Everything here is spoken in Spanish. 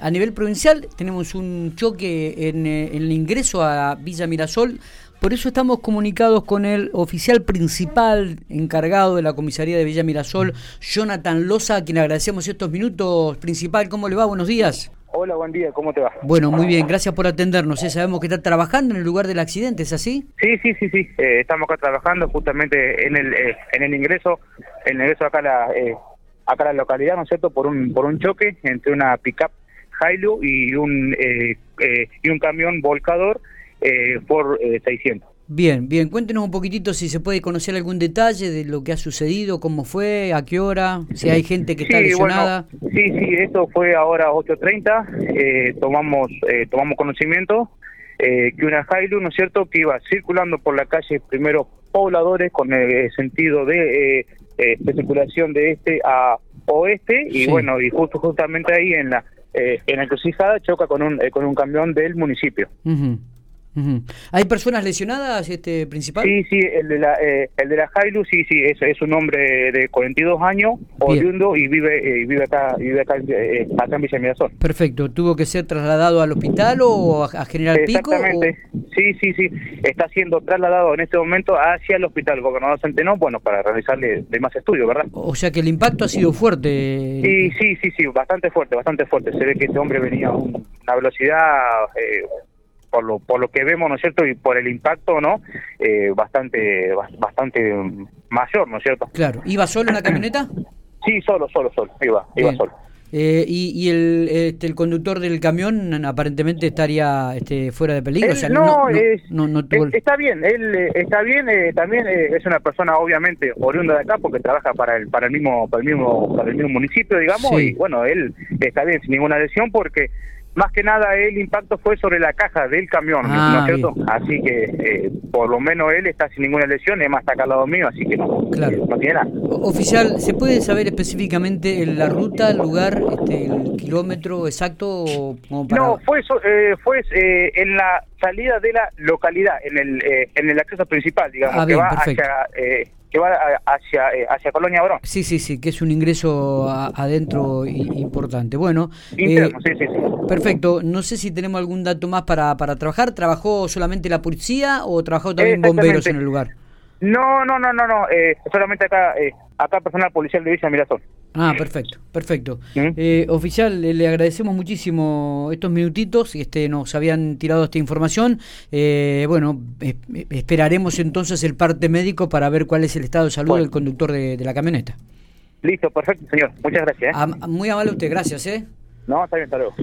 A nivel provincial tenemos un choque en, eh, el ingreso a Villa Mirasol, por eso estamos comunicados con el oficial principal encargado de la comisaría de Villa Mirasol, Jonathan Loza, a quien agradecemos estos minutos. Principal, ¿cómo le va? Buenos días. Hola, buen día, ¿cómo te va? Bueno, muy bien, gracias por atendernos. ¿eh? Sabemos que está trabajando en el lugar del accidente, ¿es así? Sí, sí, sí, sí. Eh, estamos acá trabajando justamente en el eh, en el ingreso, el ingreso acá a la, acá a la localidad, ¿no es cierto? Por un por un choque entre una pickup Hilux y un, eh, eh, y un camión volcador eh, por 600. Bien, bien, cuéntenos un poquitito si se puede conocer algún detalle de lo que ha sucedido, cómo fue, a qué hora, si hay gente que está lesionada. sí, sí, esto fue ahora a 8.30, tomamos, tomamos conocimiento que una Hilux, ¿no es cierto?, que iba circulando por la calle primero pobladores con el sentido de, de circulación de este a oeste y bueno, y justo justamente ahí en la eh, en encrucijada choca con un, eh, con un camión del municipio. ¿Hay personas lesionadas, este principal? Sí, sí, el de la, eh, el de la Hilux, sí, sí, es, es un hombre de 42 años, oriundo, y vive, eh, vive acá, vive acá, eh, acá en Villa Mirazón. Perfecto, ¿tuvo que ser trasladado al hospital o a, General Pico? Exactamente, sí, sí, sí, está siendo trasladado en este momento hacia el hospital Gobernador Centeno, bueno, para realizarle más estudios, ¿verdad? O sea que el impacto ha sido fuerte. Sí, sí, sí, sí, bastante fuerte, bastante fuerte. Se ve que ese hombre venía a una velocidad... Eh, por lo, por lo que vemos, ¿no es cierto? Y por el impacto, ¿no? Eh, bastante, bastante mayor, ¿no es cierto? Claro. ¿Iba solo en la camioneta? Sí, solo, solo, solo. Iba, iba solo. Eh, y, y el, este, el conductor del camión aparentemente estaría este, fuera de peligro. no, está bien, él eh, está bien. también es una persona obviamente oriunda de acá porque trabaja para el para el mismo para el mismo para el mismo municipio, digamos. Y bueno, él está bien sin ninguna lesión porque más que nada el impacto fue sobre la caja del camión, ¿no es ah, cierto? Así que eh, por lo menos él está sin ninguna lesión, es más está acá al lado mío, así que no, claro. no tiene nada. Oficial, ¿se puede saber específicamente la ruta, el lugar, este, el kilómetro exacto? No, fue, eh, fue eh, en la salida de la localidad, en el, en el acceso principal, digamos, ah, que va hacia que va hacia, eh, hacia Colonia Brón. Sí, sí, sí, que es un ingreso adentro importante. Bueno, eh, sí, sí, perfecto. No sé si tenemos algún dato más para, para trabajar. ¿Trabajó solamente la policía o trabajó también bomberos en el lugar? No, no, no, no, no. Eh, solamente acá, eh, acá personal policial de Villa Mirazón. Ah, perfecto, perfecto. ¿Mm? Eh, oficial, le, agradecemos muchísimo estos minutitos, este, nos habían tirado esta información. bueno, esperaremos entonces el parte médico para ver cuál es el estado de salud del conductor de, la camioneta. Listo, perfecto, señor. Muchas gracias. muy amable usted, gracias. ¿eh? No, está bien, hasta luego.